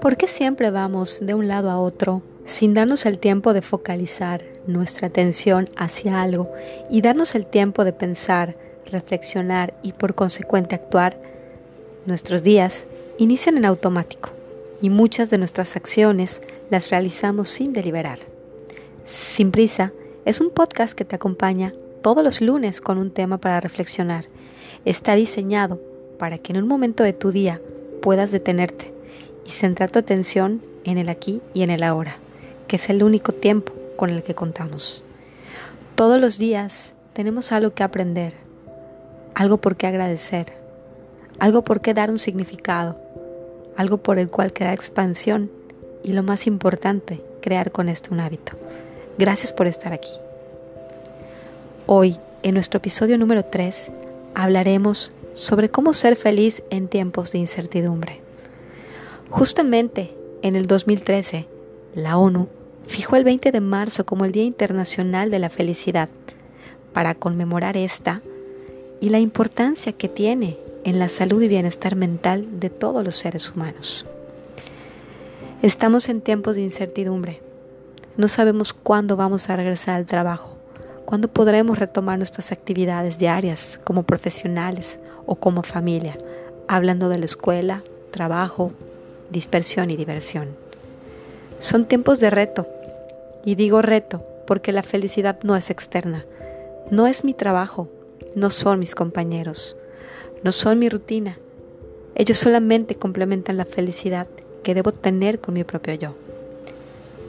¿Por qué siempre vamos de un lado a otro sin darnos el tiempo de focalizar nuestra atención hacia algo y darnos el tiempo de pensar, reflexionar y por consecuente actuar? Nuestros días inician en automático y muchas de nuestras acciones las realizamos sin deliberar. Sin prisa es un podcast que te acompaña todos los lunes con un tema para reflexionar. Está diseñado para que en un momento de tu día puedas detenerte y centrar tu atención en el aquí y en el ahora, que es el único tiempo con el que contamos. Todos los días tenemos algo que aprender, algo por qué agradecer, algo por qué dar un significado, algo por el cual crear expansión y lo más importante, crear con esto un hábito. Gracias por estar aquí. Hoy, en nuestro episodio número 3, hablaremos sobre cómo ser feliz en tiempos de incertidumbre. Justamente en el 2013, la ONU fijó el 20 de marzo como el Día Internacional de la Felicidad para conmemorar esta y la importancia que tiene en la salud y bienestar mental de todos los seres humanos. Estamos en tiempos de incertidumbre. No sabemos cuándo vamos a regresar al trabajo, cuándo podremos retomar nuestras actividades diarias como profesionales o como familia, hablando de la escuela, trabajo, dispersión y diversión. Son tiempos de reto, y digo reto porque la felicidad no es externa, no es mi trabajo, no son mis compañeros, no son mi rutina. Ellos solamente complementan la felicidad que debo tener con mi propio yo.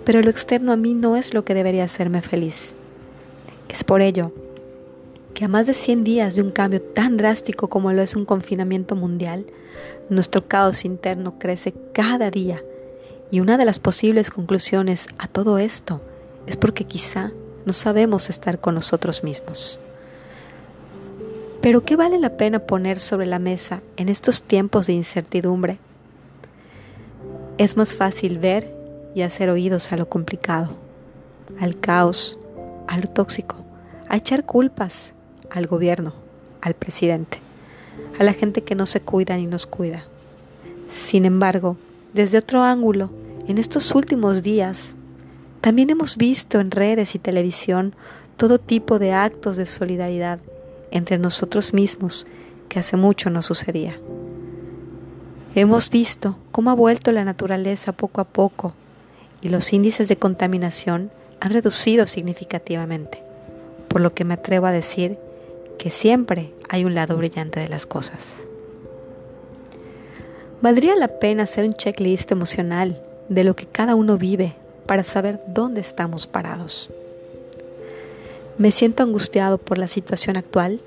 Pero lo externo a mí no es lo que debería hacerme feliz. Es por ello que a más de 100 días de un cambio tan drástico como lo es un confinamiento mundial, nuestro caos interno crece cada día y una de las posibles conclusiones a todo esto es porque quizá no sabemos estar con nosotros mismos. Pero ¿qué vale la pena poner sobre la mesa en estos tiempos de incertidumbre? Es más fácil ver y hacer oídos a lo complicado, al caos, a lo tóxico, a echar culpas al gobierno, al presidente, a la gente que no se cuida ni nos cuida. Sin embargo, desde otro ángulo, en estos últimos días, también hemos visto en redes y televisión todo tipo de actos de solidaridad entre nosotros mismos que hace mucho no sucedía. Hemos visto cómo ha vuelto la naturaleza poco a poco y los índices de contaminación han reducido significativamente, por lo que me atrevo a decir que siempre hay un lado brillante de las cosas. Valdría la pena hacer un checklist emocional de lo que cada uno vive para saber dónde estamos parados. ¿Me siento angustiado por la situación actual?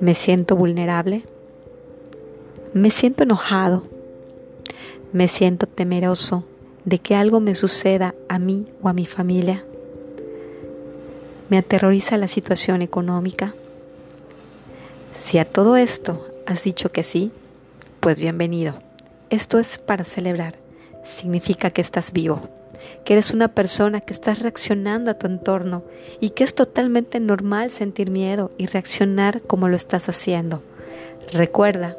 ¿Me siento vulnerable? ¿Me siento enojado? ¿Me siento temeroso de que algo me suceda a mí o a mi familia? ¿Me aterroriza la situación económica? Si a todo esto has dicho que sí, pues bienvenido. Esto es para celebrar. Significa que estás vivo, que eres una persona que estás reaccionando a tu entorno y que es totalmente normal sentir miedo y reaccionar como lo estás haciendo. Recuerda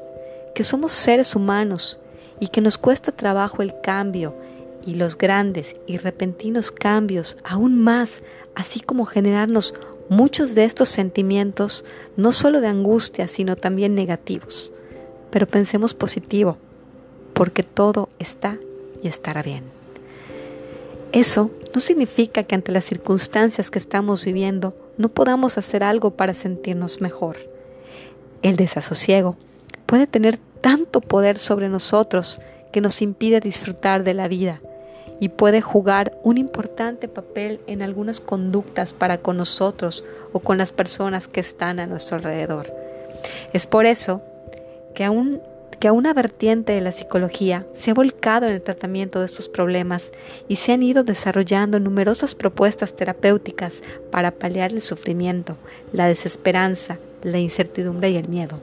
que somos seres humanos y que nos cuesta trabajo el cambio y los grandes y repentinos cambios aún más, así como generarnos muchos de estos sentimientos, no solo de angustia, sino también negativos. Pero pensemos positivo, porque todo está y estará bien. Eso no significa que ante las circunstancias que estamos viviendo no podamos hacer algo para sentirnos mejor. El desasosiego puede tener tanto poder sobre nosotros que nos impide disfrutar de la vida y puede jugar un importante papel en algunas conductas para con nosotros o con las personas que están a nuestro alrededor. Es por eso que aún que a una vertiente de la psicología se ha volcado en el tratamiento de estos problemas y se han ido desarrollando numerosas propuestas terapéuticas para paliar el sufrimiento, la desesperanza, la incertidumbre y el miedo.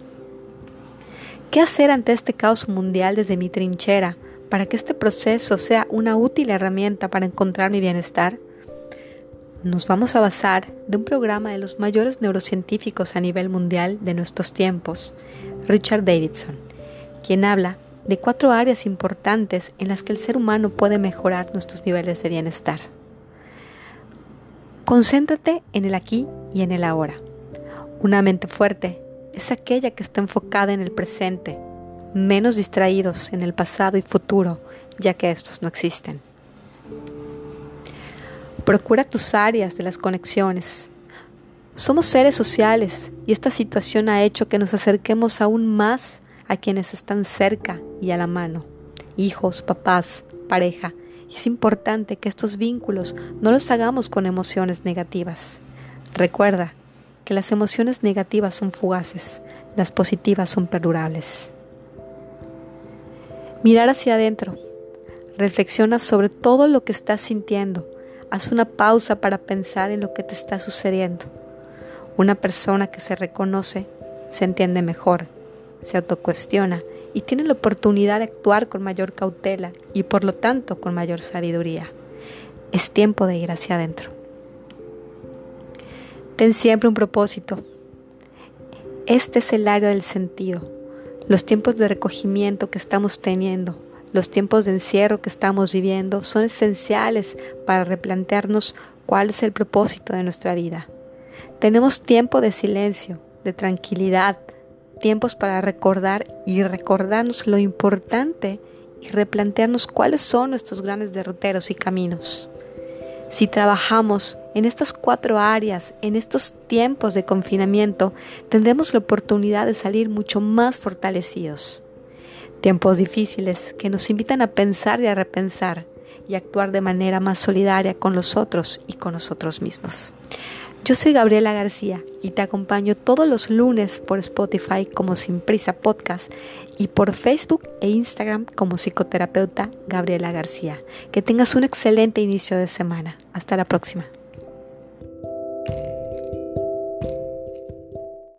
¿Qué hacer ante este caos mundial desde mi trinchera? Para que este proceso sea una útil herramienta para encontrar mi bienestar? nos vamos a basar de un programa de los mayores neurocientíficos a nivel mundial de nuestros tiempos, Richard Davidson, quien habla de cuatro áreas importantes en las que el ser humano puede mejorar nuestros niveles de bienestar. Concéntrate en el aquí y en el ahora. Una mente fuerte es aquella que está enfocada en el presente, menos distraídos en el pasado y futuro, ya que estos no existen. Procura tus áreas de las conexiones. Somos seres sociales y esta situación ha hecho que nos acerquemos aún más a quienes están cerca y a la mano, hijos, papás, pareja. Es importante que estos vínculos no los hagamos con emociones negativas. Recuerda que las emociones negativas son fugaces, las positivas son perdurables. Mirar hacia adentro. Reflexiona sobre todo lo que estás sintiendo. Haz una pausa para pensar en lo que te está sucediendo. Una persona que se reconoce se entiende mejor se autocuestiona y tiene la oportunidad de actuar con mayor cautela y por lo tanto con mayor sabiduría. Es tiempo de ir hacia adentro. Ten siempre un propósito. Este es el área del sentido. Los tiempos de recogimiento que estamos teniendo, los tiempos de encierro que estamos viviendo son esenciales para replantearnos cuál es el propósito de nuestra vida. Tenemos tiempo de silencio, de tranquilidad, tiempos para recordar y recordarnos lo importante y replantearnos cuáles son nuestros grandes derroteros y caminos. Si trabajamos en estas cuatro áreas, en estos tiempos de confinamiento, tendremos la oportunidad de salir mucho más fortalecidos. Tiempos difíciles que nos invitan a pensar y a repensar y actuar de manera más solidaria con los otros y con nosotros mismos. Yo soy Gabriela García y te acompaño todos los lunes por Spotify como Sin Prisa Podcast y por Facebook e Instagram como psicoterapeuta Gabriela García. Que tengas un excelente inicio de semana. Hasta la próxima.